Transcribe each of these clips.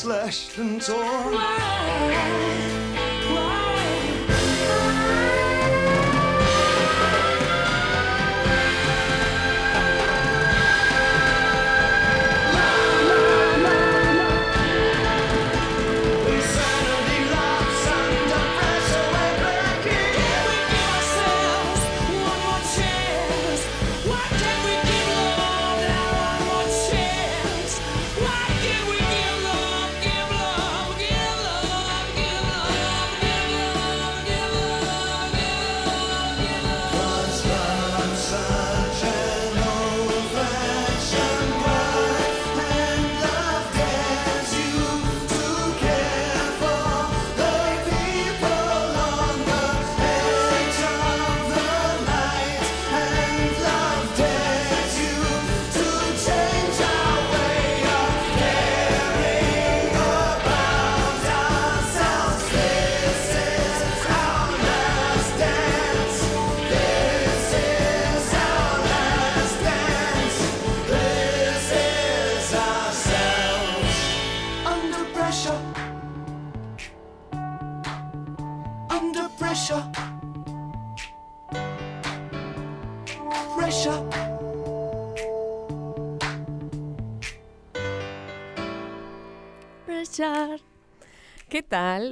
Slashed and torn.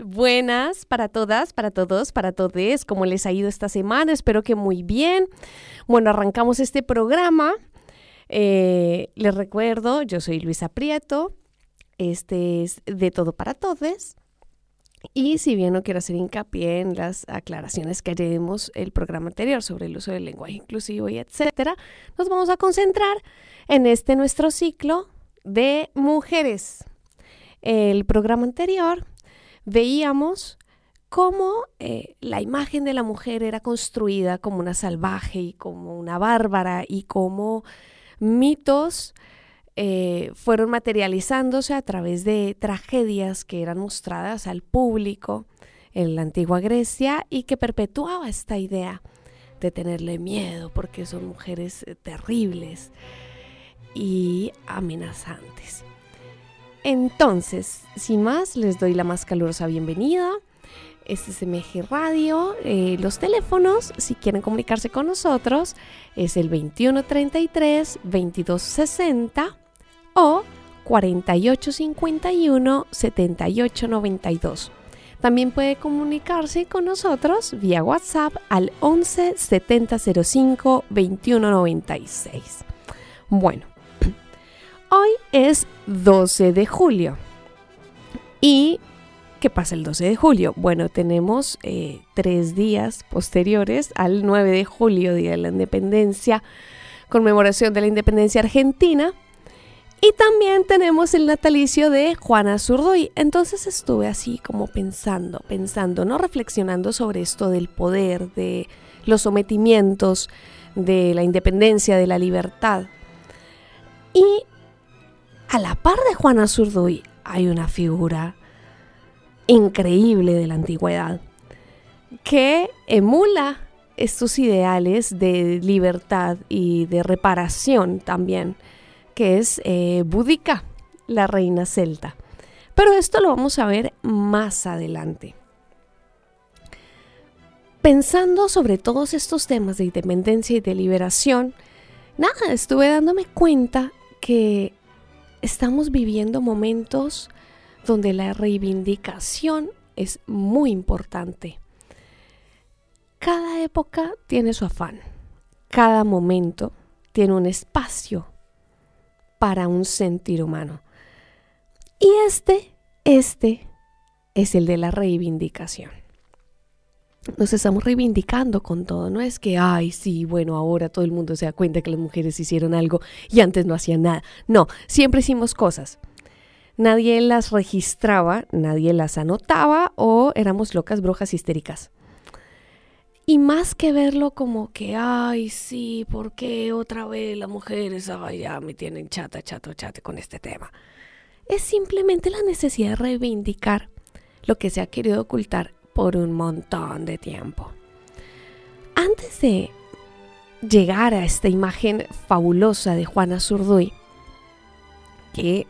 Buenas para todas, para todos, para todos. ¿Cómo les ha ido esta semana? Espero que muy bien. Bueno, arrancamos este programa. Eh, les recuerdo, yo soy Luisa Prieto. Este es de todo para todos. Y si bien no quiero hacer hincapié en las aclaraciones que haremos el programa anterior sobre el uso del lenguaje inclusivo y etcétera, nos vamos a concentrar en este nuestro ciclo de mujeres. El programa anterior veíamos cómo eh, la imagen de la mujer era construida como una salvaje y como una bárbara y cómo mitos eh, fueron materializándose a través de tragedias que eran mostradas al público en la antigua Grecia y que perpetuaba esta idea de tenerle miedo porque son mujeres eh, terribles y amenazantes. Entonces, sin más, les doy la más calurosa bienvenida. Este es MG Radio. Eh, los teléfonos, si quieren comunicarse con nosotros, es el 2133 2260 o 4851 7892. También puede comunicarse con nosotros vía WhatsApp al 11 7005 2196. Bueno, hoy es 12 de julio. ¿Y qué pasa el 12 de julio? Bueno, tenemos eh, tres días posteriores al 9 de julio, Día de la Independencia, conmemoración de la Independencia Argentina. Y también tenemos el natalicio de Juana Zurduy. Entonces estuve así como pensando, pensando, ¿no? Reflexionando sobre esto del poder, de los sometimientos, de la independencia, de la libertad. A la par de Juana Zurduy hay una figura increíble de la antigüedad que emula estos ideales de libertad y de reparación también que es eh, la reina celta. Pero esto lo vamos a ver más adelante. Pensando sobre todos estos temas de independencia y de liberación, nada, estuve dándome cuenta que estamos viviendo momentos donde la reivindicación es muy importante. Cada época tiene su afán, cada momento tiene un espacio para un sentir humano. Y este, este es el de la reivindicación. Nos estamos reivindicando con todo, no es que, ay, sí, bueno, ahora todo el mundo se da cuenta que las mujeres hicieron algo y antes no hacían nada. No, siempre hicimos cosas. Nadie las registraba, nadie las anotaba o éramos locas, brujas histéricas. Y más que verlo como que, ay, sí, ¿por qué otra vez las mujeres ay, ya me tienen chata, chato, chate con este tema? Es simplemente la necesidad de reivindicar lo que se ha querido ocultar por un montón de tiempo. Antes de llegar a esta imagen fabulosa de Juana Zurduy, que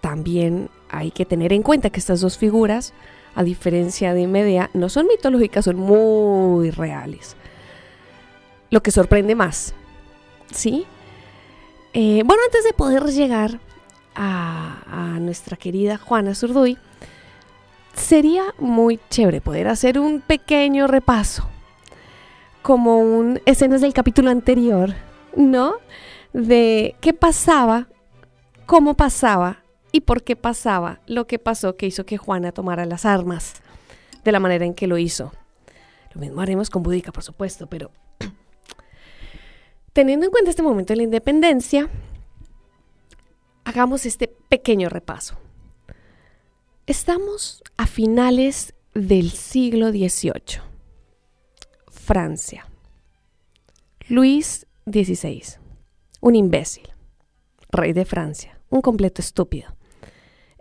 también hay que tener en cuenta que estas dos figuras a diferencia de Medea, no son mitológicas, son muy reales. Lo que sorprende más, ¿sí? Eh, bueno, antes de poder llegar a, a nuestra querida Juana Zurduy, sería muy chévere poder hacer un pequeño repaso, como un escenas del capítulo anterior, ¿no? De qué pasaba, cómo pasaba y por qué pasaba lo que pasó que hizo que Juana tomara las armas de la manera en que lo hizo. Lo mismo haremos con Boudica, por supuesto, pero teniendo en cuenta este momento de la independencia, hagamos este pequeño repaso. Estamos a finales del siglo XVIII. Francia. Luis XVI. Un imbécil. Rey de Francia. Un completo estúpido.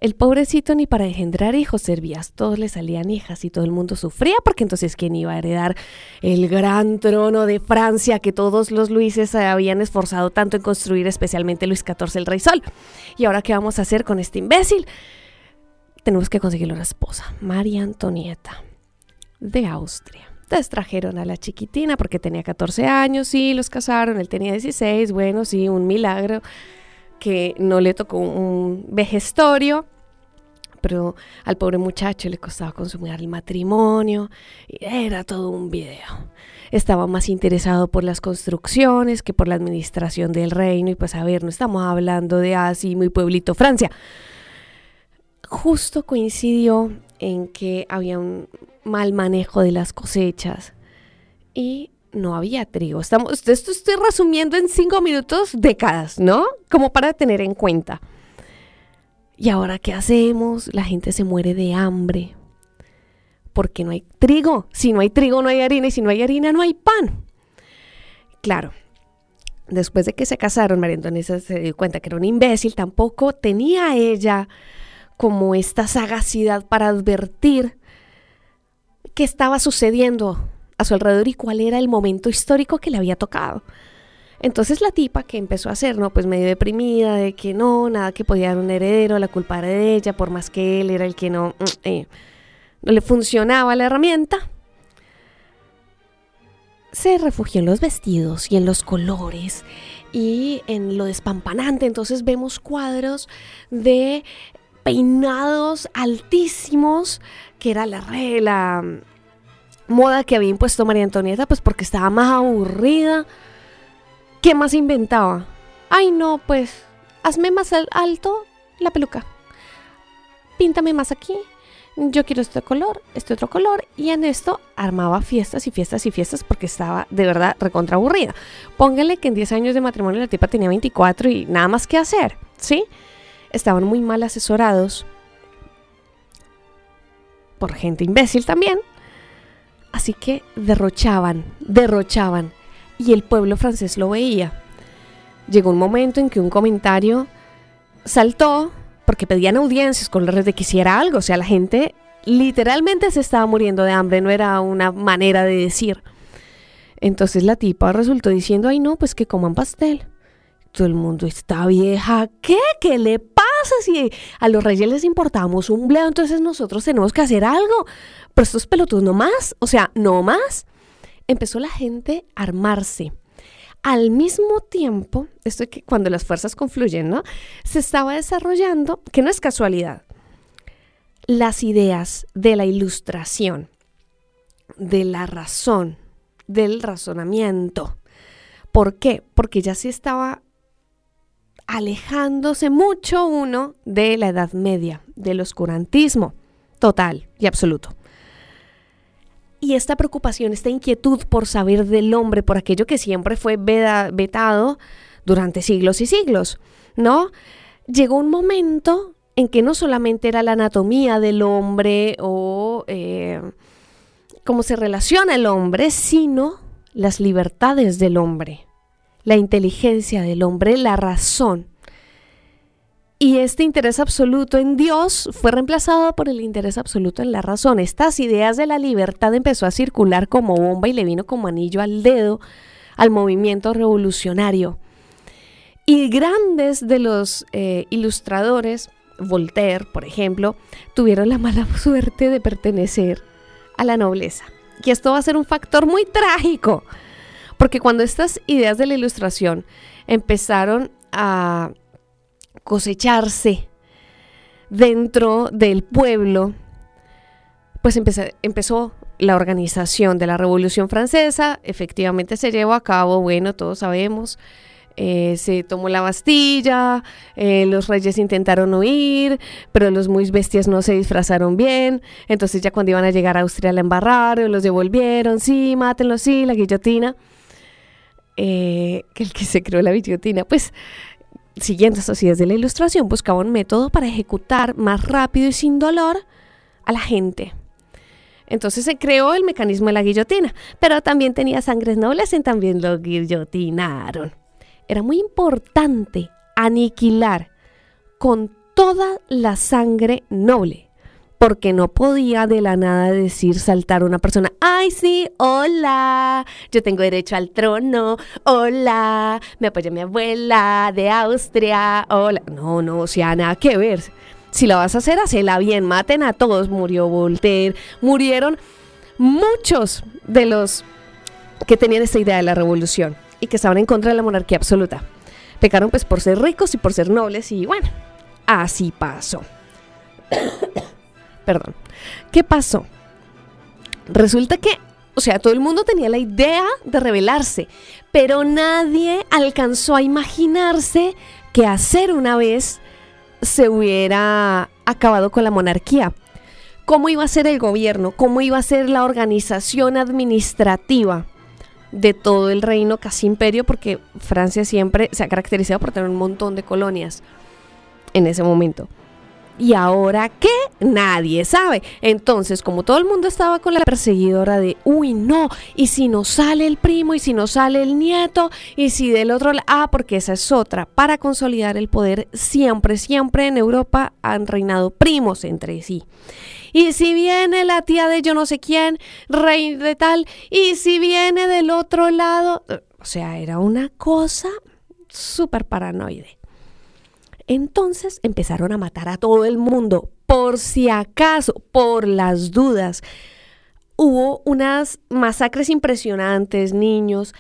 El pobrecito ni para engendrar hijos servía, todos le salían hijas y todo el mundo sufría porque entonces quién iba a heredar el gran trono de Francia que todos los Luises habían esforzado tanto en construir, especialmente Luis XIV el Rey Sol. Y ahora qué vamos a hacer con este imbécil? Tenemos que conseguirle una esposa, María Antonieta, de Austria. Entonces trajeron a la chiquitina porque tenía 14 años, sí, los casaron, él tenía 16, bueno, sí, un milagro que no le tocó un vejestorio, pero al pobre muchacho le costaba consumir el matrimonio, era todo un video. Estaba más interesado por las construcciones que por la administración del reino, y pues a ver, no estamos hablando de así muy pueblito Francia. Justo coincidió en que había un mal manejo de las cosechas y no había trigo. Estamos, esto estoy resumiendo en cinco minutos décadas, ¿no? Como para tener en cuenta. ¿Y ahora qué hacemos? La gente se muere de hambre. Porque no hay trigo. Si no hay trigo, no hay harina. Y si no hay harina, no hay pan. Claro, después de que se casaron, María Antonieta se dio cuenta que era un imbécil. Tampoco tenía ella como esta sagacidad para advertir qué estaba sucediendo a su alrededor y cuál era el momento histórico que le había tocado. Entonces la tipa que empezó a hacer, ¿no? Pues medio deprimida de que no, nada que podía dar un heredero, la culpa era de ella, por más que él era el que no, mm, eh, no le funcionaba la herramienta. Se refugió en los vestidos y en los colores y en lo despampanante. Entonces vemos cuadros de peinados altísimos, que era la, la moda que había impuesto María Antonieta, pues porque estaba más aburrida. ¿Qué más inventaba? Ay, no, pues hazme más alto la peluca. Píntame más aquí. Yo quiero este color, este otro color. Y en esto armaba fiestas y fiestas y fiestas porque estaba de verdad recontra aburrida. Que en 10 años de matrimonio la tipa tenía 24 y nada más que hacer, ¿sí? Estaban muy mal asesorados por gente imbécil también. Así que derrochaban, derrochaban. Y el pueblo francés lo veía. Llegó un momento en que un comentario saltó porque pedían audiencias con los de que hiciera algo. O sea, la gente literalmente se estaba muriendo de hambre, no era una manera de decir. Entonces la tipa resultó diciendo, ay no, pues que coman pastel. Todo el mundo está vieja, ¿qué? ¿Qué le pasa si a los reyes les importamos un bledo? Entonces nosotros tenemos que hacer algo. Pero estos pelotudos no más, o sea, no más. Empezó la gente a armarse. Al mismo tiempo, esto es que cuando las fuerzas confluyen, ¿no? Se estaba desarrollando, que no es casualidad, las ideas de la ilustración, de la razón, del razonamiento. ¿Por qué? Porque ya se estaba alejándose mucho uno de la Edad Media, del oscurantismo total y absoluto. Y esta preocupación, esta inquietud por saber del hombre, por aquello que siempre fue vetado durante siglos y siglos, ¿no? Llegó un momento en que no solamente era la anatomía del hombre o eh, cómo se relaciona el hombre, sino las libertades del hombre, la inteligencia del hombre, la razón. Y este interés absoluto en Dios fue reemplazado por el interés absoluto en la razón. Estas ideas de la libertad empezó a circular como bomba y le vino como anillo al dedo al movimiento revolucionario. Y grandes de los eh, ilustradores, Voltaire, por ejemplo, tuvieron la mala suerte de pertenecer a la nobleza. Y esto va a ser un factor muy trágico, porque cuando estas ideas de la ilustración empezaron a cosecharse dentro del pueblo, pues empezó, la organización de la Revolución Francesa, efectivamente se llevó a cabo, bueno, todos sabemos, eh, se tomó la Bastilla, eh, los reyes intentaron huir, pero los muy bestias no se disfrazaron bien, entonces ya cuando iban a llegar a Austria la embarraron, los devolvieron, sí, mátenlos, sí, la guillotina. Eh, que el que se creó la guillotina, pues siguiendo estas ideas de la ilustración, buscaba un método para ejecutar más rápido y sin dolor a la gente. Entonces se creó el mecanismo de la guillotina, pero también tenía sangres nobles y también lo guillotinaron. Era muy importante aniquilar con toda la sangre noble porque no podía de la nada decir saltar una persona, ay sí, hola, yo tengo derecho al trono, hola, me apoya mi abuela de Austria, hola. No, no, o sea, nada que ver. Si la vas a hacer, hacela bien, maten a todos. Murió Voltaire, murieron muchos de los que tenían esta idea de la revolución y que estaban en contra de la monarquía absoluta. Pecaron pues por ser ricos y por ser nobles y bueno, así pasó. Perdón. ¿Qué pasó? Resulta que, o sea, todo el mundo tenía la idea de rebelarse, pero nadie alcanzó a imaginarse que hacer una vez se hubiera acabado con la monarquía. ¿Cómo iba a ser el gobierno? ¿Cómo iba a ser la organización administrativa de todo el reino, casi imperio? Porque Francia siempre se ha caracterizado por tener un montón de colonias en ese momento. ¿Y ahora qué? Nadie sabe. Entonces, como todo el mundo estaba con la perseguidora de, uy, no, y si no sale el primo, y si no sale el nieto, y si del otro lado, ah, porque esa es otra. Para consolidar el poder, siempre, siempre en Europa han reinado primos entre sí. Y si viene la tía de yo no sé quién, rey de tal, y si viene del otro lado, o sea, era una cosa súper paranoide. Entonces empezaron a matar a todo el mundo, por si acaso, por las dudas. Hubo unas masacres impresionantes, niños,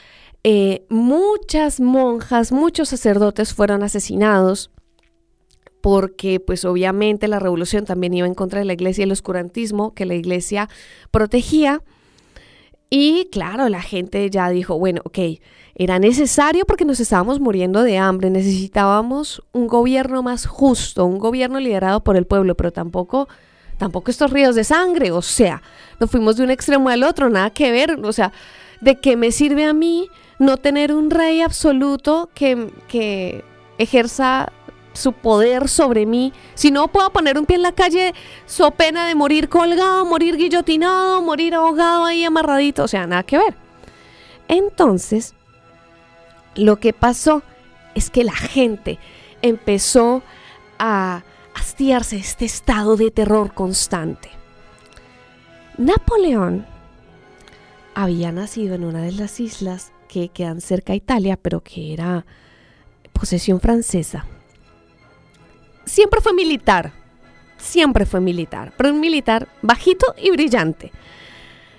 eh, muchas monjas, muchos sacerdotes fueron asesinados porque pues obviamente la revolución también iba en contra de la iglesia y el oscurantismo que la iglesia protegía. Y claro, la gente ya dijo, bueno, ok, era necesario porque nos estábamos muriendo de hambre, necesitábamos un gobierno más justo, un gobierno liderado por el pueblo, pero tampoco, tampoco estos ríos de sangre, o sea, nos fuimos de un extremo al otro, nada que ver, o sea, ¿de qué me sirve a mí no tener un rey absoluto que, que ejerza su poder sobre mí, si no puedo poner un pie en la calle, so pena de morir colgado, morir guillotinado, morir ahogado ahí amarradito, o sea, nada que ver. Entonces, lo que pasó es que la gente empezó a hastiarse este estado de terror constante. Napoleón había nacido en una de las islas que quedan cerca de Italia, pero que era posesión francesa siempre fue militar, siempre fue militar, pero un militar bajito y brillante.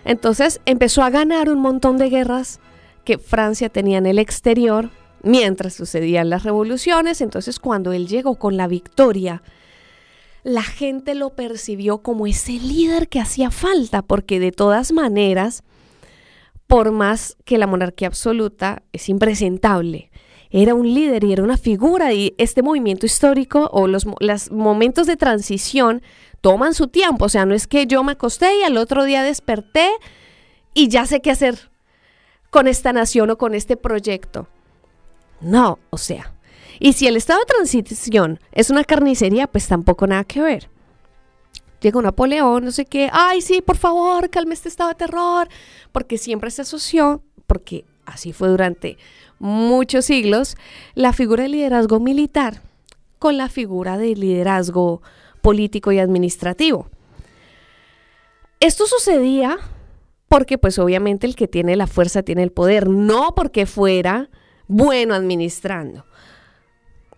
Entonces empezó a ganar un montón de guerras que Francia tenía en el exterior mientras sucedían las revoluciones. Entonces cuando él llegó con la victoria, la gente lo percibió como ese líder que hacía falta, porque de todas maneras, por más que la monarquía absoluta es impresentable, era un líder y era una figura y este movimiento histórico o los, momentos de transición toman su tiempo, o sea, no es que yo me acosté y al otro día desperté y ya sé qué hacer con esta nación o con este proyecto. No, o sea, y si el estado de transición es una carnicería, pues tampoco nada que ver. Llega Napoleón, no sé qué, ay, sí, por favor, calme este estado de terror, porque siempre se asoció, porque así fue durante muchos siglos, la figura de liderazgo militar con la figura de liderazgo político y administrativo. Esto sucedía porque pues obviamente el que tiene la fuerza tiene el poder, no porque fuera bueno administrando.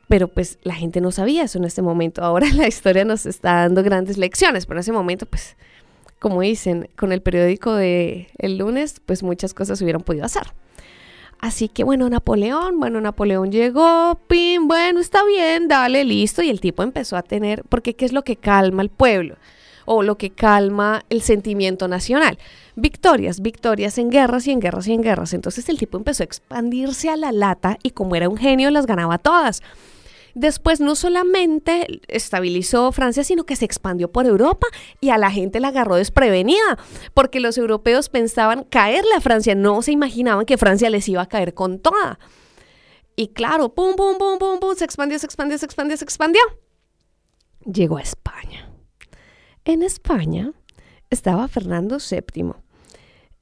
Pero pues la gente no sabía eso en este momento. Ahora la historia nos está dando grandes lecciones, pero en ese momento pues como dicen, con el periódico de el lunes, pues muchas cosas hubieran podido hacer. Así que bueno, Napoleón, bueno, Napoleón llegó, pim, bueno, está bien, dale, listo. Y el tipo empezó a tener, porque ¿qué es lo que calma al pueblo? O lo que calma el sentimiento nacional. Victorias, victorias en guerras y en guerras y en guerras. Entonces el tipo empezó a expandirse a la lata y como era un genio las ganaba todas. Después no solamente estabilizó Francia, sino que se expandió por Europa y a la gente la agarró desprevenida, porque los europeos pensaban caerle a Francia, no se imaginaban que Francia les iba a caer con toda. Y claro, pum, pum, pum, pum, pum, se expandió, se expandió, se expandió, se expandió. Llegó a España. En España estaba Fernando VII.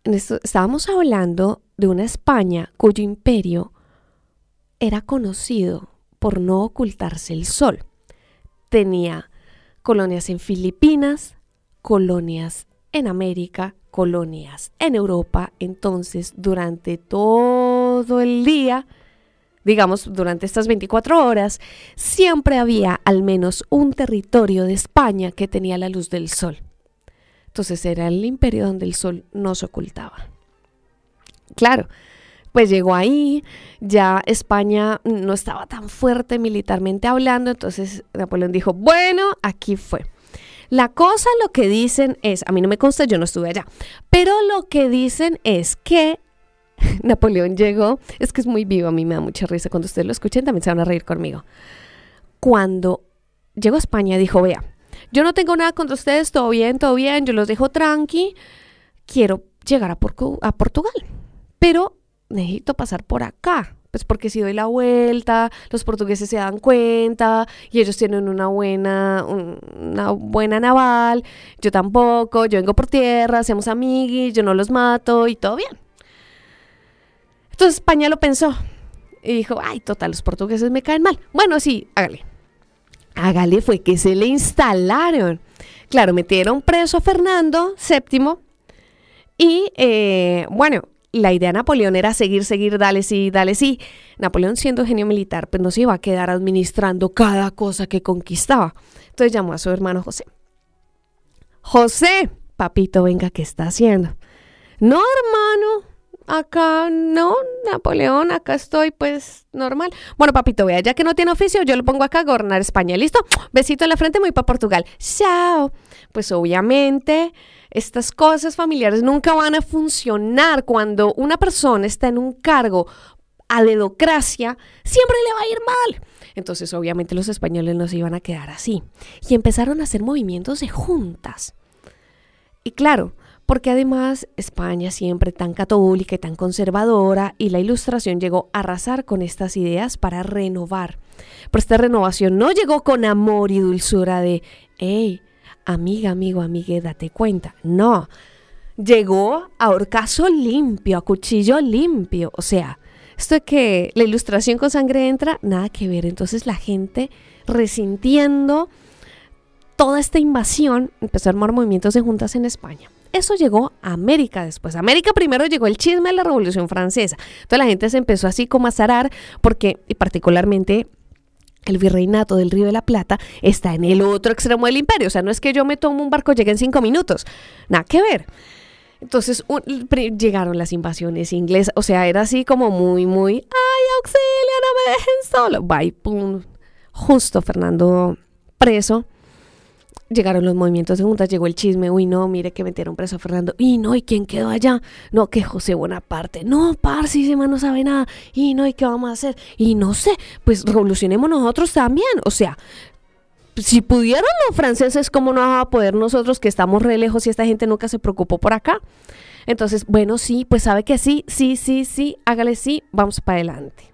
estábamos hablando de una España cuyo imperio era conocido por no ocultarse el sol. Tenía colonias en Filipinas, colonias en América, colonias en Europa. Entonces, durante todo el día, digamos, durante estas 24 horas, siempre había al menos un territorio de España que tenía la luz del sol. Entonces era el imperio donde el sol no se ocultaba. Claro, pues llegó ahí, ya España no estaba tan fuerte militarmente hablando, entonces Napoleón dijo, bueno, aquí fue. La cosa, lo que dicen es, a mí no me consta, yo no estuve allá, pero lo que dicen es que Napoleón llegó, es que es muy vivo, a mí me da mucha risa, cuando ustedes lo escuchen también se van a reír conmigo. Cuando llegó a España dijo, vea, yo no tengo nada contra ustedes, todo bien, todo bien, yo los dejo tranqui, quiero llegar a, a Portugal, pero necesito pasar por acá. Pues porque si doy la vuelta, los portugueses se dan cuenta y ellos tienen una buena, una buena naval, yo tampoco, yo vengo por tierra, hacemos amiguis, yo no los mato y todo bien. Entonces España lo pensó y dijo, ay, total, los portugueses me caen mal. Bueno, sí, hágale. Hágale fue que se le instalaron. Claro, metieron preso a Fernando VII y, eh, bueno, la idea de Napoleón era seguir, seguir, dale sí, dale sí. Napoleón siendo genio militar, pues no se iba a quedar administrando cada cosa que conquistaba. Entonces llamó a su hermano José. José, papito, venga, ¿qué está haciendo? No, hermano, acá no, Napoleón, acá estoy pues normal. Bueno, papito, vea, ya que no tiene oficio, yo lo pongo acá a gobernar España. ¿Listo? Besito en la frente, muy para Portugal. Chao. Pues obviamente estas cosas familiares nunca van a funcionar cuando una persona está en un cargo a dedocracia, siempre le va a ir mal. Entonces, obviamente, los españoles no se iban a quedar así. Y empezaron a hacer movimientos de juntas. Y claro, porque además España siempre tan católica y tan conservadora y la ilustración llegó a arrasar con estas ideas para renovar. Pero esta renovación no llegó con amor y dulzura de, hey, amiga, amigo, amigue, date cuenta. No, llegó a horcazo limpio, a cuchillo limpio. O sea, esto de que la ilustración con sangre entra, nada que ver. Entonces la gente resintiendo toda esta invasión empezó a armar movimientos de juntas en España. Eso llegó a América después. América primero llegó el chisme de la Revolución Francesa. Entonces la gente se empezó así como a zarar porque, y particularmente el virreinato del Río de la Plata está en el otro extremo del imperio. O sea, no es que yo me tomo un barco, llegue en cinco minutos. Nada que ver. Entonces llegaron las invasiones inglesas, o sea, era así como muy, muy, ay, auxilio, no me dejen solo. Bye, pum. Justo Fernando preso. Llegaron los movimientos de juntas, llegó el chisme, uy, no, mire que metieron preso a Fernando, y no, ¿y quién quedó allá? No, que José Bonaparte, no, parce, ese man no sabe nada, y no, ¿y qué vamos a hacer? Y no sé, pues revolucionemos nosotros también, o sea, si pudieron los franceses, ¿cómo no vamos a poder nosotros que estamos re lejos y esta gente nunca se preocupó por acá? Entonces, bueno, sí, pues sabe que sí, sí, sí, sí, hágale sí, vamos para adelante.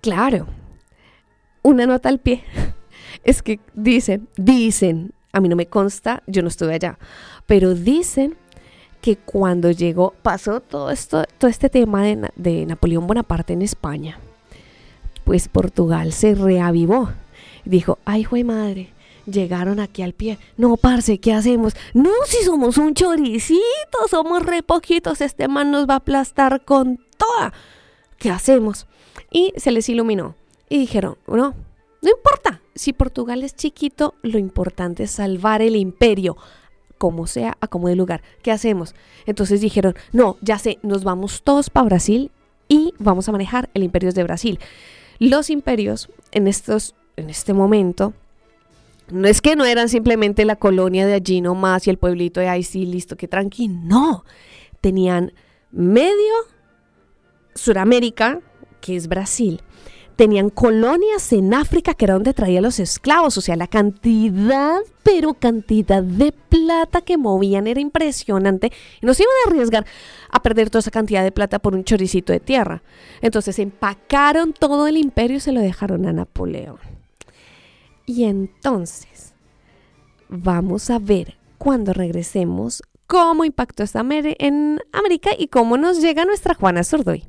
Claro, una nota al pie. Es que dicen, dicen, a mí no me consta, yo no estuve allá, pero dicen que cuando llegó, pasó todo esto, todo este tema de, Napoleón Bonaparte en España, pues Portugal se reavivó dijo, ay, jue madre, llegaron aquí al pie. No, parce, ¿qué hacemos? No, si somos un choricito, somos re poquitos, este man nos va a aplastar con toda. ¿Qué hacemos? Y se les iluminó. Y dijeron, no, no importa. Si Portugal es chiquito, lo importante es salvar el imperio. Como sea, a como de lugar. ¿Qué hacemos? Entonces dijeron, no, ya sé, nos vamos todos para Brasil y vamos a manejar el imperio de Brasil. Los imperios en estos en este momento, no es que no eran simplemente la colonia de allí nomás y el pueblito de ahí sí, listo, que tranquilo. No, tenían medio Suramérica, que es Brasil. Tenían colonias en África, que era donde traían los esclavos. O sea, la cantidad, pero cantidad de plata que movían era impresionante. Y no se iban a arriesgar a perder toda esa cantidad de plata por un choricito de tierra. Entonces empacaron todo el imperio y se lo dejaron a Napoleón. Y entonces vamos a ver cuando regresemos cómo impactó esta en América y cómo nos llega nuestra Juana Zurdoy.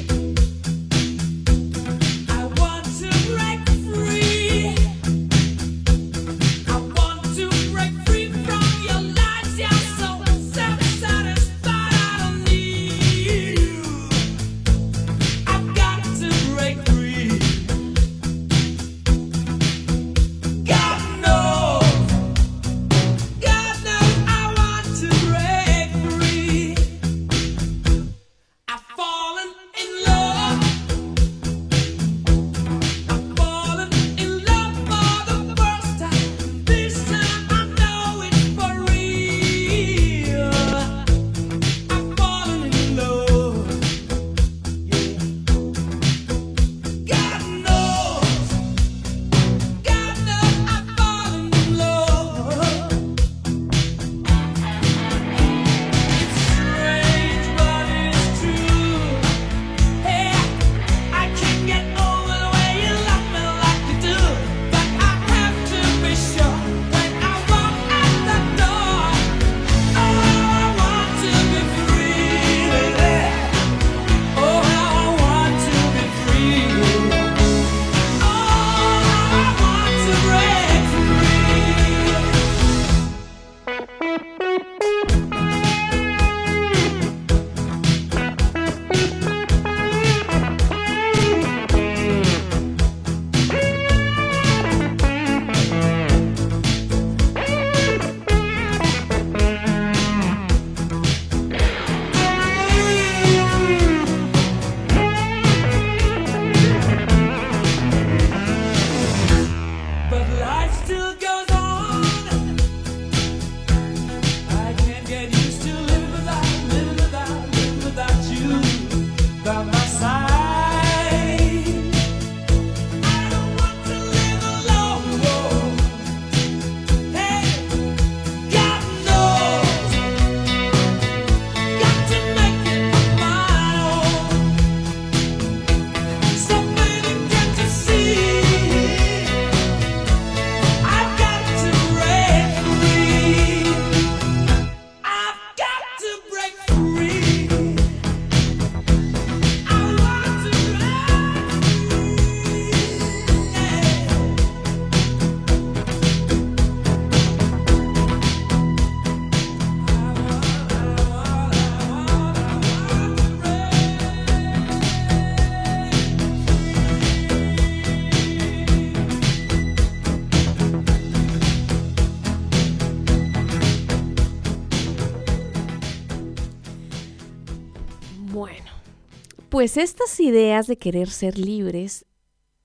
Pues estas ideas de querer ser libres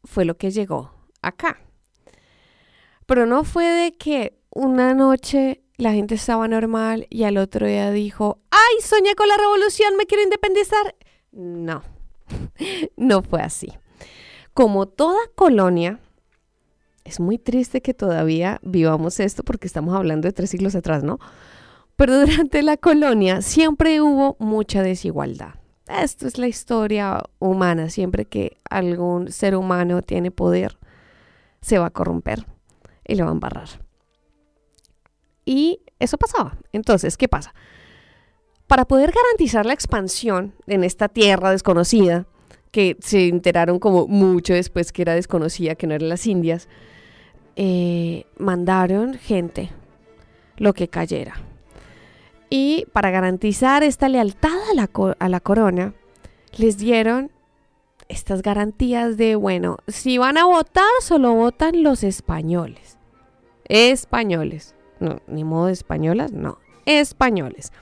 fue lo que llegó acá. Pero no fue de que una noche la gente estaba normal y al otro día dijo, ¡ay, soñé con la revolución, me quiero independizar! No, no fue así. Como toda colonia, es muy triste que todavía vivamos esto porque estamos hablando de tres siglos atrás, ¿no? Pero durante la colonia siempre hubo mucha desigualdad. Esto es la historia humana. Siempre que algún ser humano tiene poder, se va a corromper y le va a embarrar. Y eso pasaba. Entonces, ¿qué pasa? Para poder garantizar la expansión en esta tierra desconocida, que se enteraron como mucho después que era desconocida, que no eran las Indias, eh, mandaron gente, lo que cayera. Y para garantizar esta lealtad a la, corona, les dieron estas garantías de, bueno, si van a votar, solo votan los españoles. Españoles. No, ni modo de españolas, no. Españoles.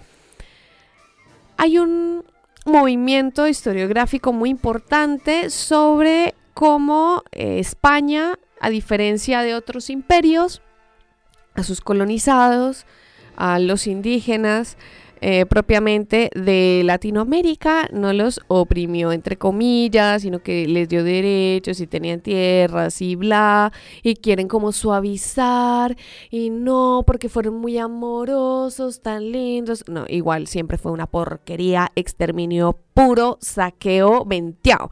Hay un movimiento historiográfico muy importante sobre cómo eh, España a diferencia de otros imperios, a sus colonizados, a los indígenas, eh, propiamente de Latinoamérica, no los oprimió entre comillas, sino que les dio derechos y tenían tierras y bla, y quieren como suavizar, y no, porque fueron muy amorosos, tan lindos, no, igual siempre fue una porquería, exterminio puro, saqueo, venteado.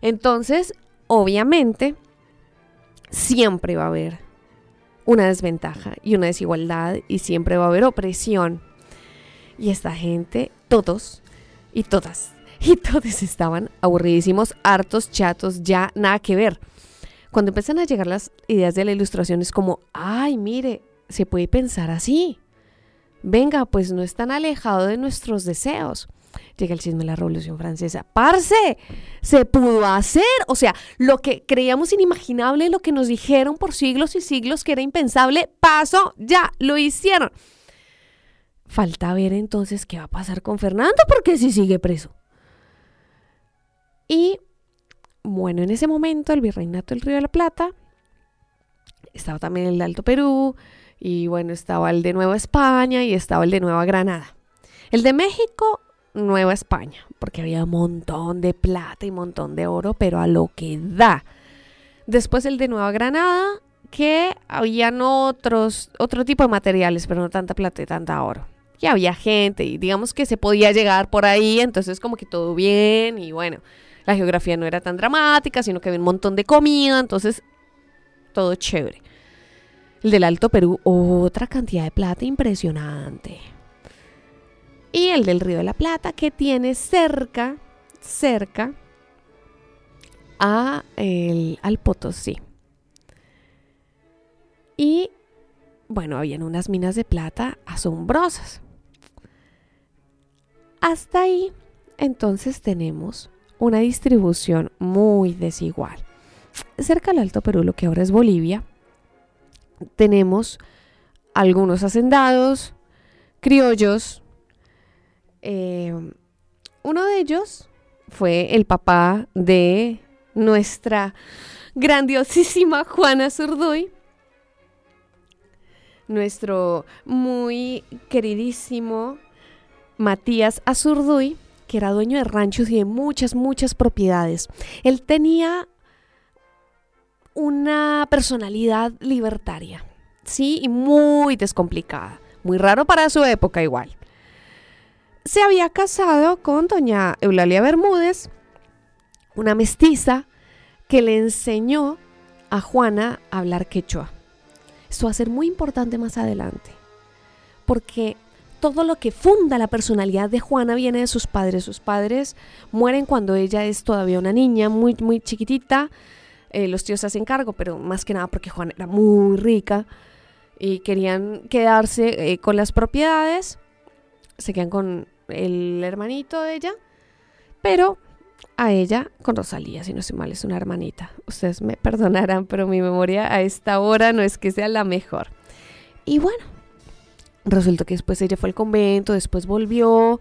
Entonces, obviamente, siempre va a haber una desventaja y una desigualdad y siempre va a haber opresión. Y esta gente, todos y todas, y todos estaban aburridísimos, hartos, chatos, ya nada que ver. Cuando empiezan a llegar las ideas de la ilustración es como, ay, mire, se puede pensar así. Venga, pues no es tan alejado de nuestros deseos llega el chisme de la Revolución Francesa. ¡Parce! Se pudo hacer. O sea, lo que creíamos inimaginable, lo que nos dijeron por siglos y siglos que era impensable, pasó, ya, lo hicieron. Falta ver entonces qué va a pasar con Fernando, porque si sigue preso. Y bueno, en ese momento el virreinato del Río de la Plata, estaba también el de Alto Perú, y bueno, estaba el de Nueva España y estaba el de Nueva Granada. El de México Nueva España, porque había un montón de plata y un montón de oro, pero a lo que da. Después el de Nueva Granada, que habían otros, otro tipo de materiales, pero no tanta plata y tanta oro. Y había gente, y digamos que se podía llegar por ahí, entonces como que todo bien, y bueno, la geografía no era tan dramática, sino que había un montón de comida, entonces todo chévere. El del Alto Perú, otra cantidad de plata impresionante y el del Río de la Plata que tiene cerca, cerca a el, al Potosí. Y bueno, habían unas minas de plata asombrosas. Hasta ahí, entonces tenemos una distribución muy desigual. Cerca del Alto Perú, lo que ahora es Bolivia, tenemos algunos hacendados, criollos, eh, uno de ellos fue el papá de nuestra grandiosísima Juana Zurduy, nuestro muy queridísimo Matías Azurduy, que era dueño de ranchos y de muchas, muchas propiedades. Él tenía una personalidad libertaria, sí, y muy descomplicada. Muy raro para su época igual se había casado con doña Eulalia Bermúdez, una mestiza que le enseñó a Juana a hablar quechua. Esto va a ser muy importante más adelante, porque todo lo que funda la personalidad de Juana viene de sus padres. Sus padres mueren cuando ella es todavía una niña muy, muy chiquitita. Eh, los tíos se hacen cargo, pero más que nada porque Juana era muy rica y querían quedarse eh, con las propiedades. Se quedan con el hermanito de ella, pero a ella con Rosalía, si no sé mal, es una hermanita. Ustedes me perdonarán, pero mi memoria a esta hora no es que sea la mejor. Y bueno, resultó que después ella fue al convento, después volvió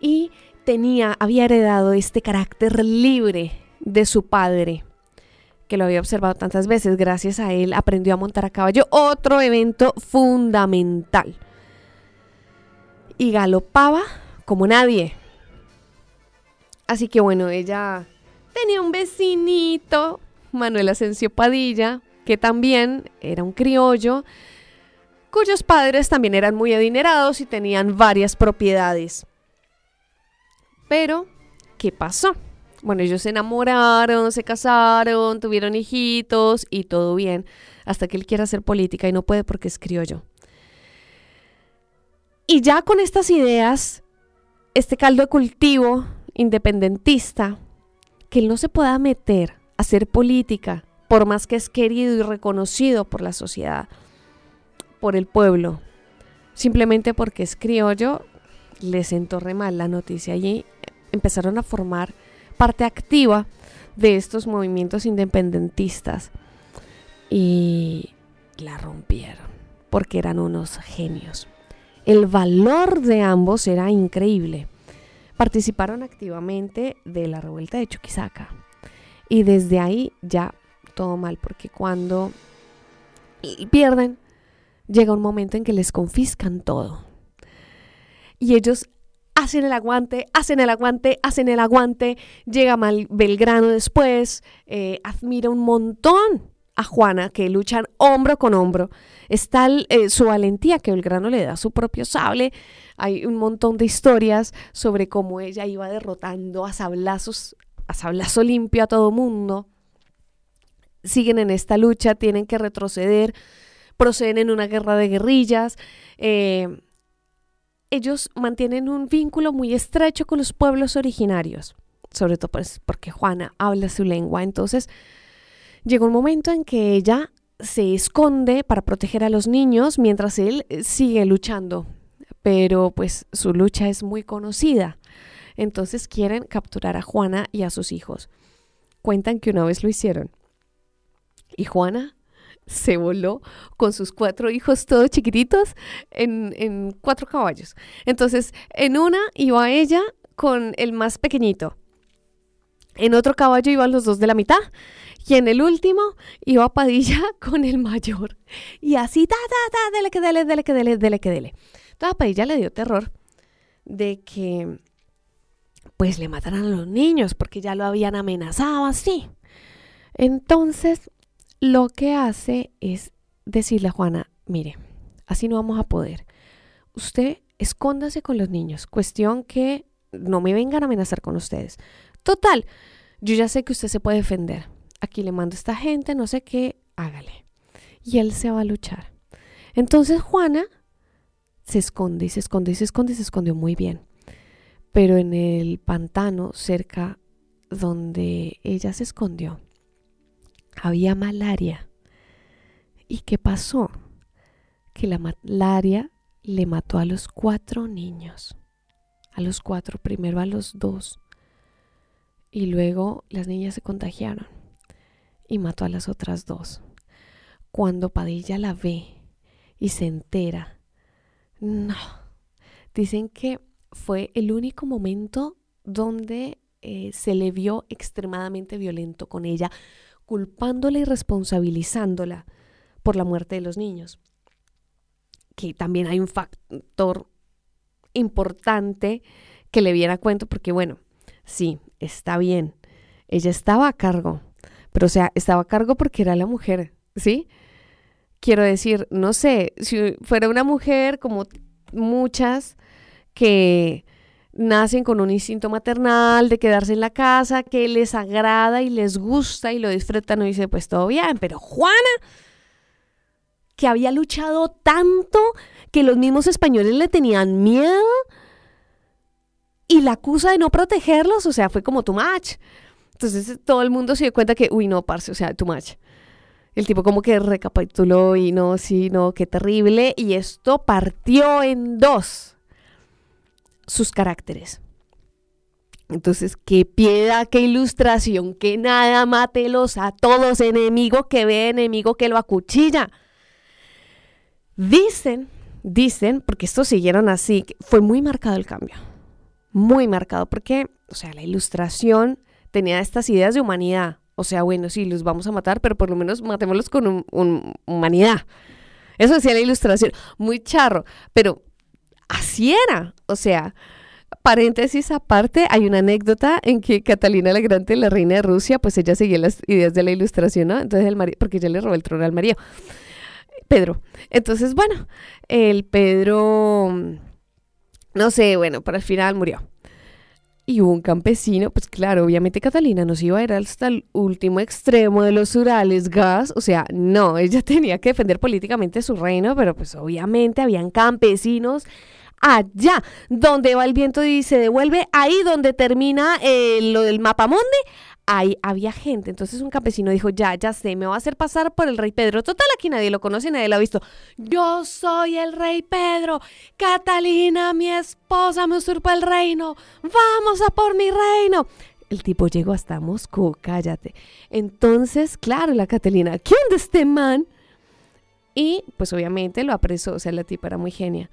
y tenía, había heredado este carácter libre de su padre, que lo había observado tantas veces. Gracias a él aprendió a montar a caballo, otro evento fundamental. Y galopaba como nadie. Así que bueno, ella tenía un vecinito, Manuel Asensio Padilla, que también era un criollo, cuyos padres también eran muy adinerados y tenían varias propiedades. Pero, ¿qué pasó? Bueno, ellos se enamoraron, se casaron, tuvieron hijitos y todo bien, hasta que él quiere hacer política y no puede porque es criollo. Y ya con estas ideas, este caldo de cultivo independentista, que él no se pueda meter a hacer política, por más que es querido y reconocido por la sociedad, por el pueblo, simplemente porque es criollo, le sentó re mal la noticia y empezaron a formar parte activa de estos movimientos independentistas y la rompieron porque eran unos genios. El valor de ambos era increíble. Participaron activamente de la revuelta de Chuquisaca y desde ahí ya todo mal porque cuando pierden llega un momento en que les confiscan todo. Y ellos hacen el aguante, hacen el aguante, hacen el aguante. Llega Mal Belgrano después, eh, admira un montón Juana, que luchan hombro con hombro. Está eh, su valentía, que Belgrano le da su propio sable. Hay un montón de historias sobre cómo ella iba derrotando a sablazos, a sablazo limpio a todo mundo. Siguen en esta lucha, tienen que retroceder, proceden en una guerra de guerrillas. Eh, ellos mantienen un vínculo muy estrecho con los pueblos originarios, sobre todo pues, porque Juana habla su lengua. Entonces, llega un momento en que ella se esconde para proteger a los niños mientras él eh, sigue luchando, pero pues su lucha es muy conocida. Entonces quieren capturar a Juana y a sus hijos. Cuentan que una vez lo hicieron. Y Juana se voló con sus cuatro hijos todos chiquititos en, cuatro caballos. Entonces, en una iba ella con el más pequeñito. En otro caballo iban los dos de la mitad. Y en el último iba Padilla con el mayor. Y así, ta, ta, ta, dele que dele, dele que dele, dele que dele. Entonces a Padilla le dio terror de que pues le mataran a los niños porque ya lo habían amenazado así. Entonces lo que hace es decirle a Juana, mire, así no vamos a poder. Usted escóndase con los niños. Cuestión que no me vengan a amenazar con ustedes. Total, yo ya sé que usted se puede defender. Aquí le mando a esta gente, no sé qué, hágale. Y él se va a luchar. Entonces Juana se esconde y se esconde y se esconde y se escondió muy bien. Pero en el pantano cerca donde ella se escondió, había malaria. ¿Y qué pasó? Que la malaria le mató a los cuatro niños. A los cuatro, primero a los dos. Y luego las niñas se contagiaron y mató a las otras dos. Cuando Padilla la ve y se entera, no. Dicen que fue el único momento donde eh, se le vio extremadamente violento con ella, culpándola y responsabilizándola por la muerte de los niños. Que también hay un factor importante que le viera cuento, porque bueno, sí, está bien, ella estaba a cargo, pero o sea, estaba a cargo porque era la mujer, ¿sí? Quiero decir, no sé, si fuera una mujer como muchas que nacen con un instinto maternal de quedarse en la casa, que les agrada y les gusta y lo disfrutan, y dice, pues todo bien, pero Juana, que había luchado tanto que los mismos españoles le tenían miedo y la acusa de no protegerlos, o sea, fue como too much. Entonces todo el mundo se dio cuenta que, uy, no, parce, o sea, too much. El tipo como que recapituló y no, sí, no, qué terrible. Y esto partió en dos sus caracteres. Entonces, qué piedad, qué ilustración, que nada mátelos a todos, enemigo que ve, enemigo que lo acuchilla. Dicen, dicen, porque estos siguieron así, fue muy marcado el cambio. muy marcado porque, o sea, la ilustración tenía estas ideas de humanidad. O sea, bueno, sí, los vamos a matar, pero por lo menos matémoslos con humanidad. Eso decía la ilustración, muy charro, pero así era. O sea, paréntesis aparte, hay una anécdota en que Catalina la Grande, la reina de Rusia, pues ella seguía las ideas de la ilustración, ¿no? Entonces el marido, porque ella le robó el trono al marido. Pedro. Entonces, bueno, el Pedro, no sé, bueno, para el final murió. Y un campesino, pues claro, obviamente Catalina nos iba a ir hasta el último extremo de los Urales gas, o sea, no, ella tenía que defender políticamente su reino, pero pues obviamente habían campesinos allá, donde va el viento y se devuelve, ahí donde termina eh, lo del mapamonde, ahí había gente. Entonces un campesino dijo, ya, ya sé, me va a hacer pasar por el rey Pedro. Total, aquí nadie lo conoce, nadie lo ha visto. Yo soy el rey Pedro. Catalina, mi esposa, me usurpa el reino. Vamos a por mi reino. El tipo llegó hasta Moscú, cállate. Entonces, claro, la Catalina, ¿quién de este man? Y pues obviamente lo apresó, o sea, la tipa era muy genia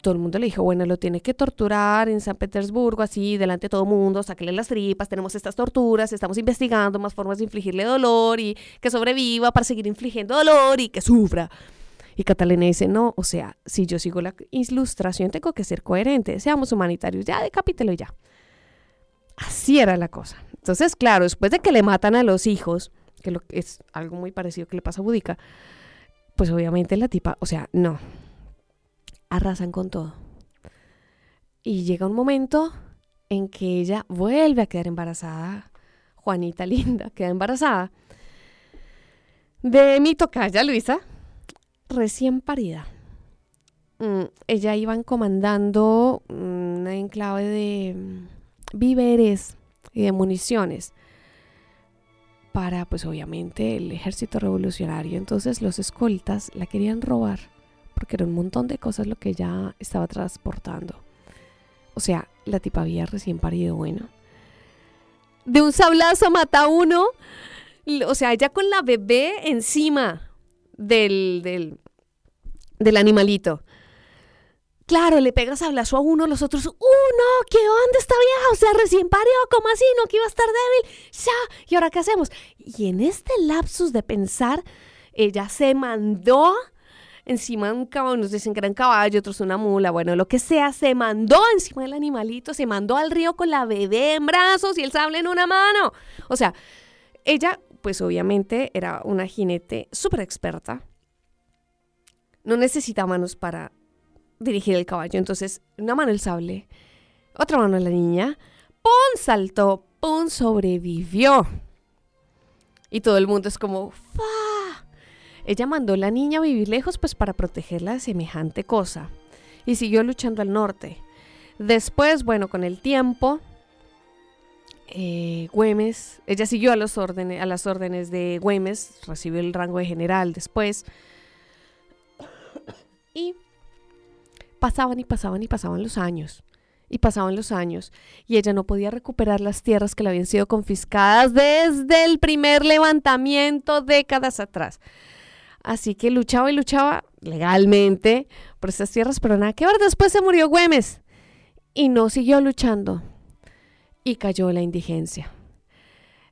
todo el mundo le dijo, bueno, lo tiene que torturar en San Petersburgo, así, delante de todo el mundo, sáquele las tripas, tenemos estas torturas, estamos investigando más formas de infligirle dolor y que sobreviva para seguir infligiendo dolor y que sufra. Y Catalina dice, no, o sea, si yo sigo la ilustración tengo que ser coherente, seamos humanitarios, ya decapítelo ya. Así era la cosa. Entonces, claro, después de que le matan a los hijos, que es algo muy parecido que le pasa a Budica, pues obviamente la tipa, o sea, no, arrasan con todo. Y llega un momento en que ella vuelve a quedar embarazada. Juanita linda queda embarazada de mi tocaya Luisa, recién parida. Mm, ella iba comandando una enclave de mm, víveres y de municiones para, pues obviamente, el ejército revolucionario. Entonces los escoltas la querían robar porque era un montón de cosas lo que ella estaba transportando. O sea, la tipa había recién parido, bueno. De un sablazo mata a uno. O sea, ella con la bebé encima del, del, del animalito. Claro, le pega sablazo a uno, los otros, ¡uh, no! ¿Qué onda esta vieja? O sea, recién parió, ¿cómo así? ¿No que iba a estar débil? ¡Ya! ¿Y ahora qué hacemos? Y en este lapsus de pensar, ella se mandó encima de un caballo, unos dicen que era un caballo, otros una mula, bueno, lo que sea, se mandó encima del animalito, se mandó al río con la bebé en brazos y el sable en una mano. O sea, ella, pues obviamente era una jinete súper experta. No necesita manos para dirigir el caballo. Entonces, una mano el sable, otra mano la niña, ¡pum! saltó, ¡pum! sobrevivió. Y todo el mundo es como, ¡fa! Ella mandó a la niña a vivir lejos pues para protegerla de semejante cosa y siguió luchando al norte. Después, bueno, con el tiempo, eh, Güemes, ella siguió a, los órdenes, a las órdenes de Güemes, recibió el rango de general después. Y pasaban y pasaban y pasaban los años. Y pasaban los años. Y ella no podía recuperar las tierras que le habían sido confiscadas desde el primer levantamiento décadas atrás. Así que luchaba y luchaba legalmente por estas tierras, pero nada que ver. Después se murió Güemes y no siguió luchando y cayó la indigencia.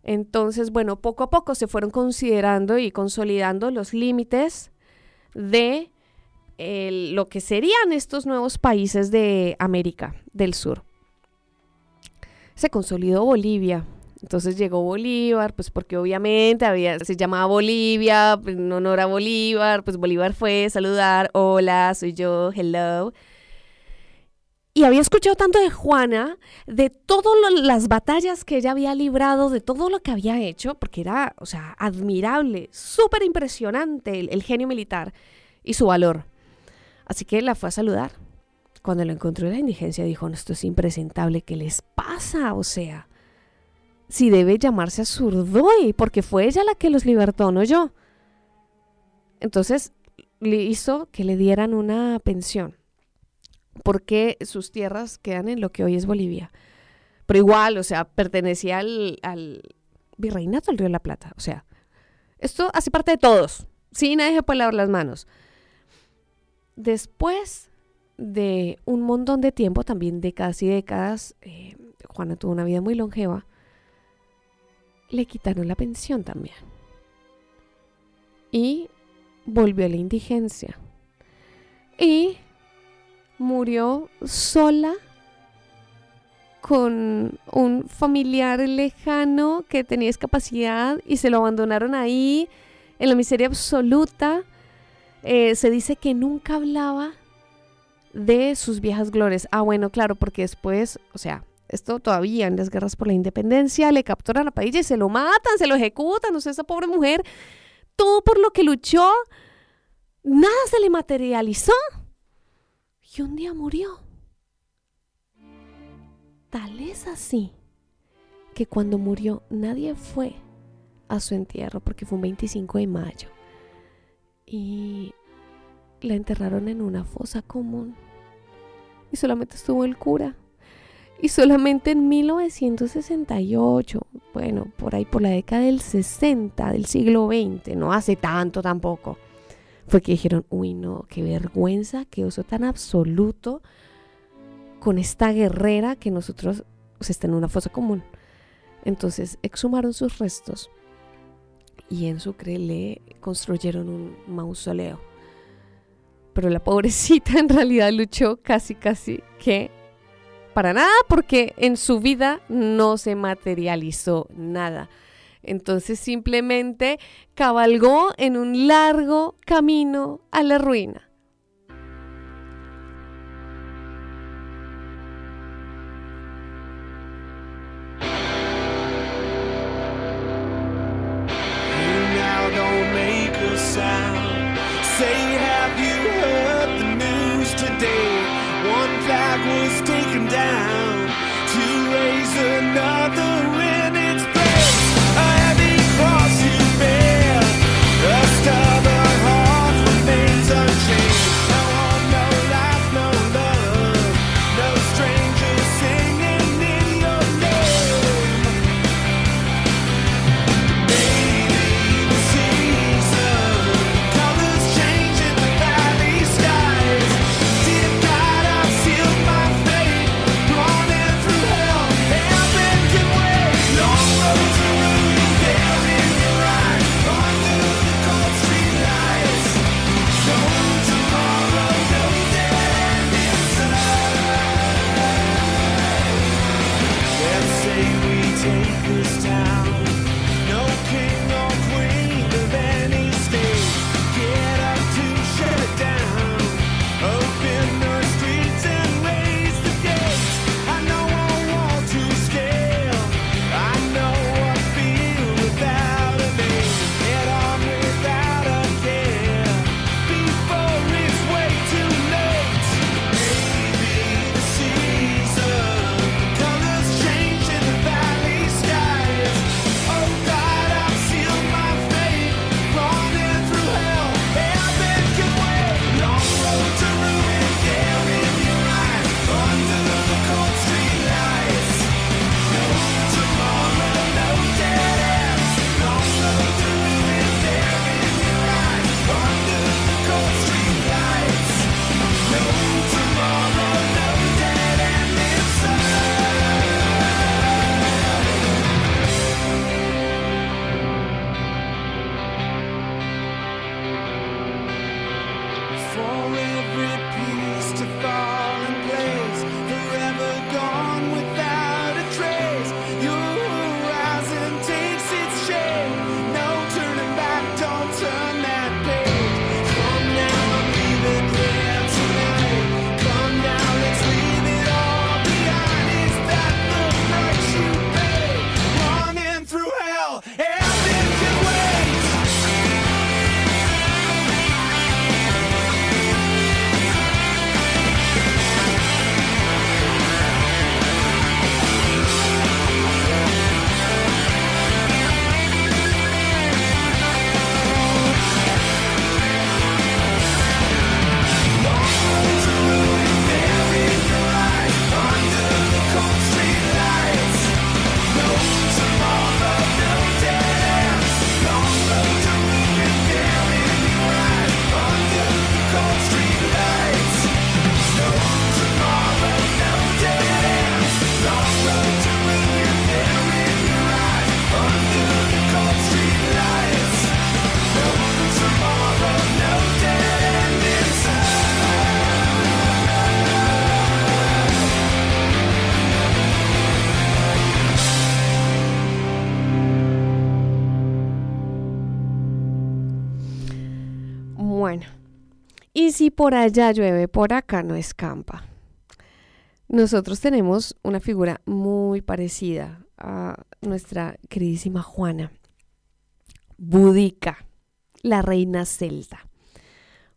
Entonces, bueno, poco a poco se fueron considerando y consolidando los límites de lo que serían estos nuevos países de América del Sur. Se consolidó Bolivia, entonces llegó Bolívar, pues porque obviamente había, se llamaba Bolivia, pues, en honor a Bolívar, pues Bolívar fue saludar, hola, soy yo, hello. Y había escuchado tanto de Juana, de todas las batallas que ella había librado, de todo lo que había hecho, porque era, o sea, admirable, súper impresionante el, genio militar y su valor. Así que la fue a saludar. Cuando lo encontró en la indigencia dijo, esto es impresentable, ¿qué les pasa? O sea, si debe llamarse a Zurdoy, porque fue ella la que los libertó, no yo. Entonces le hizo que le dieran una pensión, porque sus tierras quedan en lo que hoy es Bolivia. Pero igual, o sea, pertenecía al, virreinato del Río de la Plata. O sea, esto hace parte de todos. Sí, nadie se puede lavar las manos. Después de un montón de tiempo, también décadas y décadas, eh, Juana tuvo una vida muy longeva, le quitaron la pensión también. Y volvió a la indigencia. Y murió sola con un familiar lejano que tenía discapacidad y se lo abandonaron ahí en la miseria absoluta. Eh, se dice que nunca hablaba de sus viejas glorias. Ah, bueno, claro, porque después, o sea, esto todavía en las guerras por la independencia, le capturan a Padilla y se lo matan, se lo ejecutan, o sea, esa pobre mujer, todo por lo que luchó, nada se le materializó. Y un día murió. Tal es así que cuando murió nadie fue a su entierro porque fue un 25 de mayo. Y la enterraron en una fosa común. Y solamente estuvo el cura. Y solamente en 1968, bueno, por ahí por la década del 60 del siglo XX, no hace tanto tampoco, fue que dijeron, uy no, qué vergüenza, qué oso tan absoluto con esta guerrera que nosotros, o sea, está en una fosa común. Entonces exhumaron sus restos y en Sucre le construyeron un mausoleo. Pero la pobrecita en realidad luchó casi, casi que para nada porque en su vida no se materializó nada. Entonces simplemente cabalgó en un largo camino a la ruina. Por allá llueve, por acá no escampa. Nosotros tenemos una figura muy parecida a nuestra queridísima Juana, Budica, la reina celta.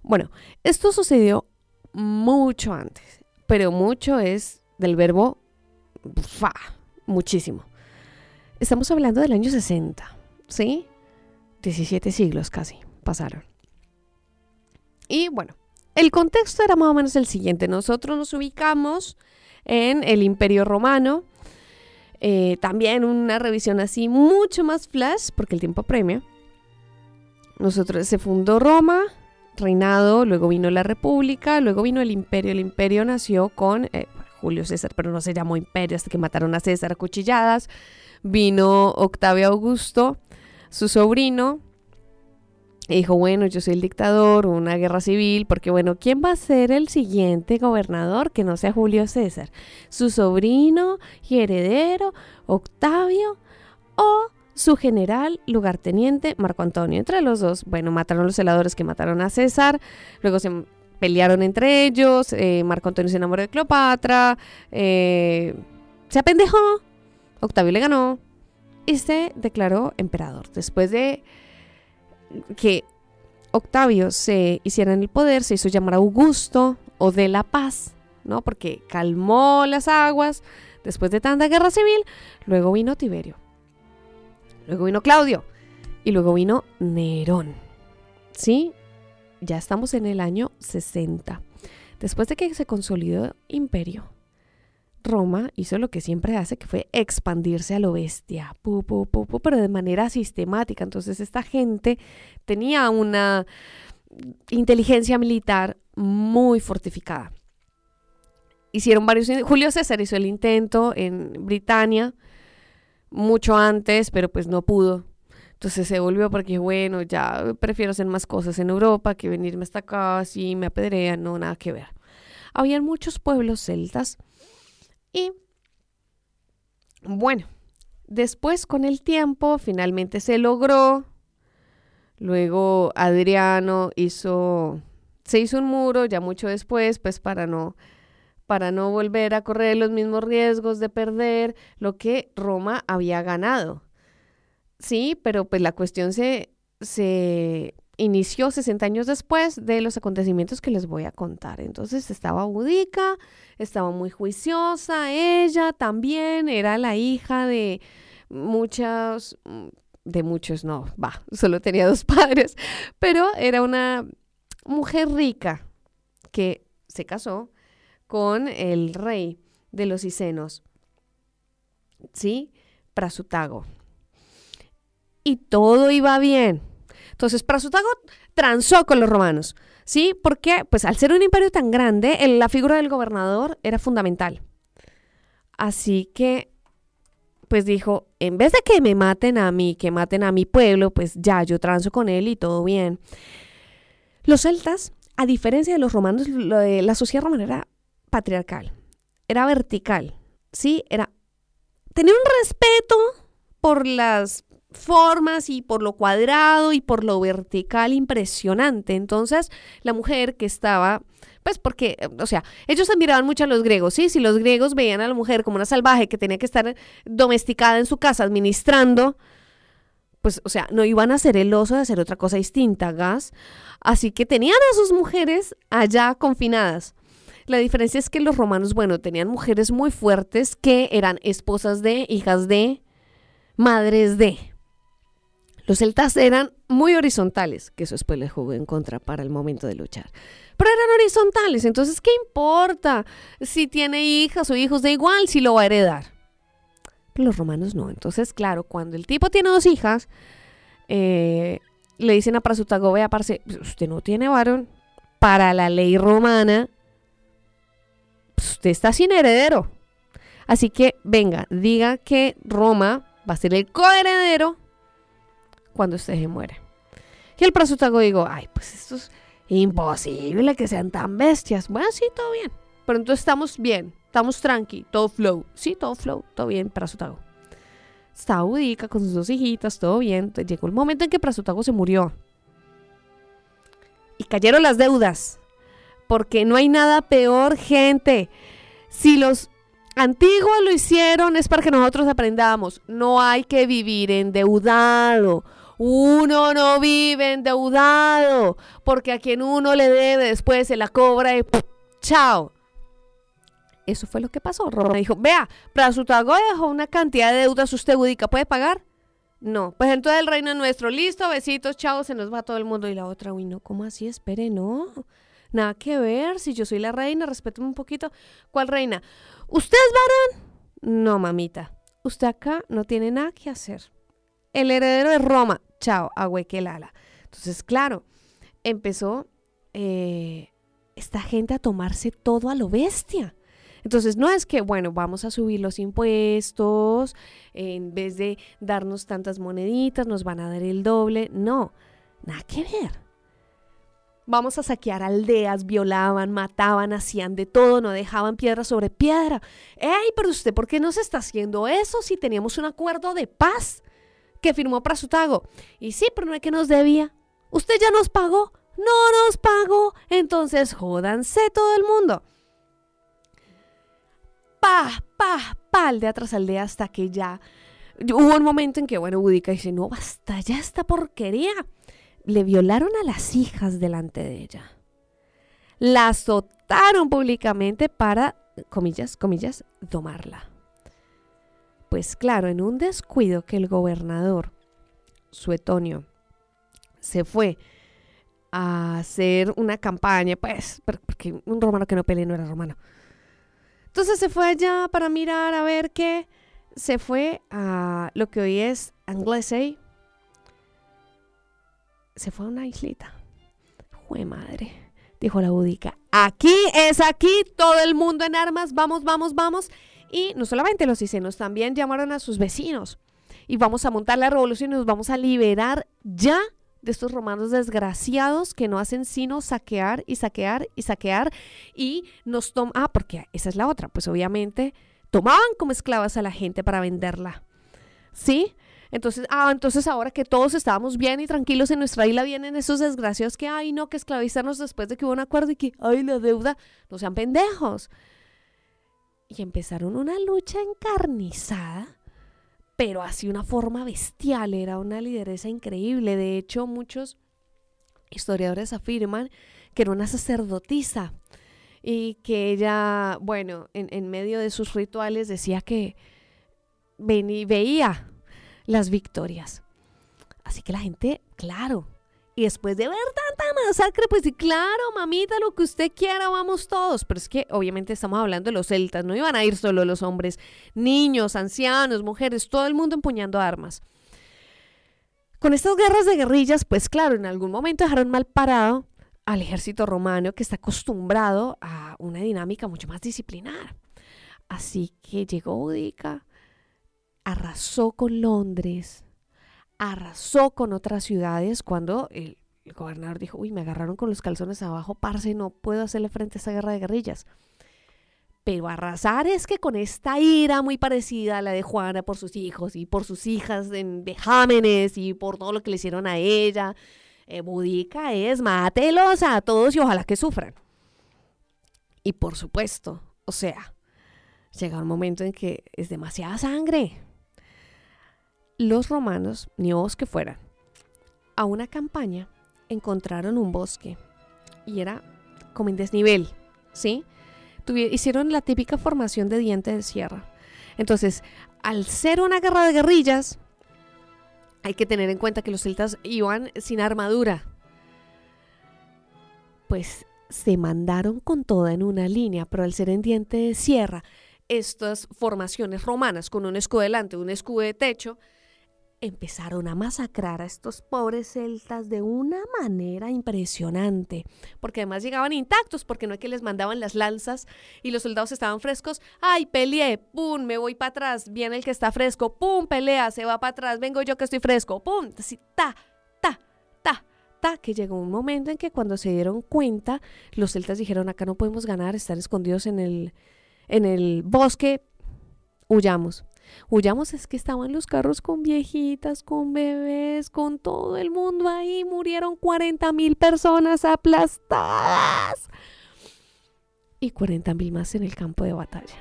Bueno, esto sucedió mucho antes, pero mucho es del verbo fa, muchísimo. Estamos hablando del año 60, ¿sí? 17 siglos casi pasaron. Y bueno, el contexto era más o menos el siguiente. Nosotros nos ubicamos en el Imperio Romano. Eh, también una revisión así mucho más flash, porque el tiempo premia. Nosotros se fundó Roma, reinado, luego vino la República, luego vino el Imperio. El Imperio nació con eh, Julio César, pero no se llamó Imperio hasta que mataron a César a cuchilladas. Vino Octavio Augusto, su sobrino, dijo, bueno, yo soy el dictador, una guerra civil, porque bueno, ¿quién va a ser el siguiente gobernador que no sea Julio César? ¿Su sobrino y heredero, Octavio, o su general lugarteniente, Marco Antonio? Entre los dos, bueno, mataron los celadores que mataron a César, luego se pelearon entre ellos, eh, Marco Antonio se enamoró de Cleopatra, eh, se apendejó, Octavio le ganó y se declaró emperador. Después de que Octavio se hiciera en el poder, se hizo llamar Augusto o de la paz, ¿no? Porque calmó las aguas después de tanta guerra civil. Luego vino Tiberio. Luego vino Claudio. Y luego vino Nerón. ¿Sí? Ya estamos en el año 60. Después de que se consolidó imperio, Roma hizo lo que siempre hace, que fue expandirse a lo bestia, pero de manera sistemática. Entonces esta gente tenía una inteligencia militar muy fortificada. Hicieron varios... Julio César hizo el intento en Britania mucho antes, pero pues no pudo. Entonces se volvió porque, bueno, ya prefiero hacer más cosas en Europa que venirme hasta acá, si me apedrean, no, nada que ver. Habían muchos pueblos celtas y bueno, después con el tiempo finalmente se logró. Luego Adriano hizo, se hizo un muro ya mucho después, pues para no, para no volver a correr los mismos riesgos de perder lo que Roma había ganado. Sí, pero pues la cuestión se, se inició 60 años después de los acontecimientos que les voy a contar. Entonces estaba Budica, estaba muy juiciosa, ella también era la hija de muchas, de muchos no, va, solo tenía dos padres, pero era una mujer rica que se casó con el rey de los Icenos, ¿sí? Prasutago. Y todo iba bien entonces, Prasutago transó con los romanos, ¿sí? Porque, pues, al ser un imperio tan grande, la figura del gobernador era fundamental. Así que, pues dijo, en vez de que me maten a mí, que maten a mi pueblo, pues ya, yo transo con él y todo bien. Los celtas, a diferencia de los romanos, la sociedad romana era patriarcal, era vertical, ¿sí? Era tener un respeto por las formas y por lo cuadrado y por lo vertical impresionante. Entonces, la mujer que estaba, pues porque, o sea, ellos admiraban mucho a los griegos, ¿sí? Si los griegos veían a la mujer como una salvaje que tenía que estar domesticada en su casa administrando, pues, o sea, no iban a ser el oso de hacer otra cosa distinta, gas. Así que tenían a sus mujeres allá confinadas. La diferencia es que los romanos, bueno, tenían mujeres muy fuertes que eran esposas de, hijas de, madres de. Los celtas eran muy horizontales, que eso después les jugó en contra para el momento de luchar. Pero eran horizontales, entonces, ¿qué importa si tiene hijas o hijos? De igual si lo va a heredar. Pero los romanos no. Entonces, claro, cuando el tipo tiene dos hijas, eh, le dicen a Prasutago, vea, parce, usted no tiene varón. Para la ley romana, usted está sin heredero. Así que, venga, diga que Roma va a ser el coheredero cuando usted se muere. Y el prasutago digo, ay, pues esto es imposible que sean tan bestias. Bueno, sí, todo bien. Pero entonces estamos bien, estamos tranqui, todo flow. Sí, todo flow, todo bien, prasutago. Estaba Udica con sus dos hijitas, todo bien. Llegó el momento en que Prasutago se murió. Y cayeron las deudas. porque no hay nada peor, gente. Si los antiguos lo hicieron es para que nosotros aprendamos. No hay que vivir endeudado. Uno no vive endeudado, porque a quien uno le debe después se la cobra y chao. Eso fue lo que pasó. Roma dijo, vea, Prasutago dejó una cantidad de deudas, usted Budica puede pagar. No, pues entonces el reino es nuestro. Listo, besitos, chao, se nos va todo el mundo. Y la otra, uy, no, ¿cómo así? Espere, no. Nada que ver, si yo soy la reina, respétame un poquito. ¿Cuál reina? ¿Usted es varón? No, mamita. Usted acá no tiene nada que hacer. El heredero de Roma. Chao, Lala. Entonces, claro, empezó eh, esta gente a tomarse todo a lo bestia. Entonces, no es que, bueno, vamos a subir los impuestos, en vez de darnos tantas moneditas, nos van a dar el doble. No, nada que ver. Vamos a saquear aldeas, violaban, mataban, hacían de todo, no dejaban piedra sobre piedra. ¡Ey, pero usted por qué no se está haciendo eso si teníamos un acuerdo de paz que firmó Prasutago? Y sí, pero no es que nos debía. Usted ya nos pagó. No nos pagó. Entonces jódanse todo el mundo. Pa, pa, pa, aldea tras aldea hasta que ya hubo un momento en que, bueno, Budica dice, no, basta ya esta porquería le violaron a las hijas delante de ella. La azotaron públicamente para, comillas, comillas, tomarla. Pues claro, en un descuido que el gobernador, Suetonio, se fue a hacer una campaña, pues, porque un romano que no peleó no era romano. Entonces se fue allá para mirar a ver qué. Se fue a lo que hoy es Anglesey, se fue a una islita. Jue madre, dijo la budica. Aquí es aquí, todo el mundo en armas, vamos, vamos, vamos. Y no solamente los isenos, también llamaron a sus vecinos. Y vamos a montar la revolución y nos vamos a liberar ya de estos romanos desgraciados que no hacen sino saquear y saquear y saquear. Y nos toman, ah, porque esa es la otra, pues obviamente tomaban como esclavas a la gente para venderla. ¿Sí? Entonces, ah, entonces ahora que todos estábamos bien y tranquilos en nuestra isla, vienen esos desgraciados que, ay, no, que esclavizarnos después de que hubo un acuerdo y que, ay, la deuda, no sean pendejos. Y empezaron una lucha encarnizada, pero así una forma bestial, era una lideresa increíble. De hecho, muchos historiadores afirman que era una sacerdotisa y que ella, bueno, en, en medio de sus rituales decía que venía, veía las victorias. Así que la gente, claro, y después de ver tanta masacre, pues sí, claro, mamita, lo que usted quiera, vamos todos. Pero es que obviamente estamos hablando de los celtas, no iban a ir solo los hombres, niños, ancianos, mujeres, todo el mundo empuñando armas. Con estas guerras de guerrillas, pues claro, en algún momento dejaron mal parado al ejército romano que está acostumbrado a una dinámica mucho más disciplinar. Así que llegó Udica, arrasó con Londres, arrasó con otras ciudades cuando el, gobernador dijo, uy, me agarraron con los calzones abajo, parce, no puedo hacerle frente a esa guerra de guerrillas. Pero arrasar es que con esta ira muy parecida a la de Juana por sus hijos y por sus hijas en vejámenes y por todo lo que le hicieron a ella, eh, Budica es mátelos a todos y ojalá que sufran. Y por supuesto, o sea, llega un momento en que es demasiada sangre los romanos, ni que fueran, a una campaña encontraron un bosque y era como en desnivel, ¿sí? hicieron la típica formación de diente de sierra. Entonces, al ser una guerra de guerrillas, hay que tener en cuenta que los celtas iban sin armadura. Pues se mandaron con toda en una línea, pero al ser en diente de sierra, estas formaciones romanas con un escudo delante, un escudo de techo, empezaron a masacrar a estos pobres celtas de una manera impresionante, porque además llegaban intactos, porque no es que les mandaban las lanzas y los soldados estaban frescos, ay, peleé, pum, me voy para atrás, viene el que está fresco, pum, pelea, se va para atrás, vengo yo que estoy fresco, pum, así, ta, ta, ta, ta, que llegó un momento en que cuando se dieron cuenta, los celtas dijeron, acá no podemos ganar, estar escondidos en el, en el bosque, huyamos. Huyamos es que estaban los carros con viejitas, con bebés, con todo el mundo ahí. Murieron 40 mil personas aplastadas. y 40.000 más en el campo de batalla.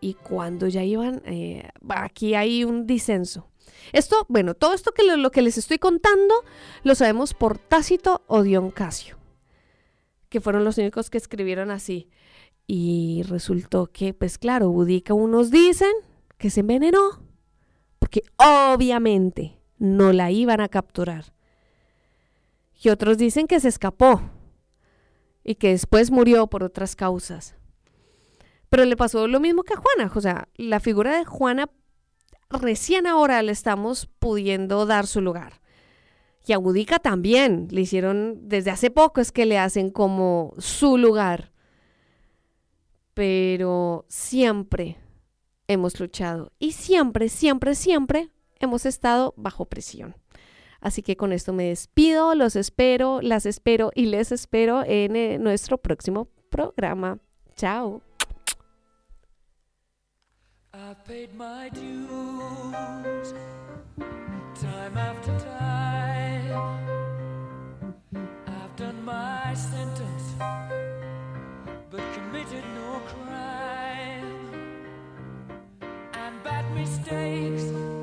Y cuando ya iban, eh, aquí hay un disenso. Esto, bueno, todo esto que lo, que les estoy contando lo sabemos por Tácito o Dion Casio, que fueron los únicos que escribieron así. Y resultó que, pues claro, Budica unos dicen que se envenenó, porque obviamente no la iban a capturar. Y otros dicen que se escapó y que después murió por otras causas. Pero le pasó lo mismo que a Juana. O sea, la figura de Juana recién ahora le estamos pudiendo dar su lugar. Y a Budica también le hicieron, desde hace poco es que le hacen como su lugar. Pero siempre hemos luchado y siempre, siempre, siempre hemos estado bajo presión. Así que con esto me despido, los espero, las espero y les espero en eh, nuestro próximo programa. Chao. but committed no crime and bad mistakes.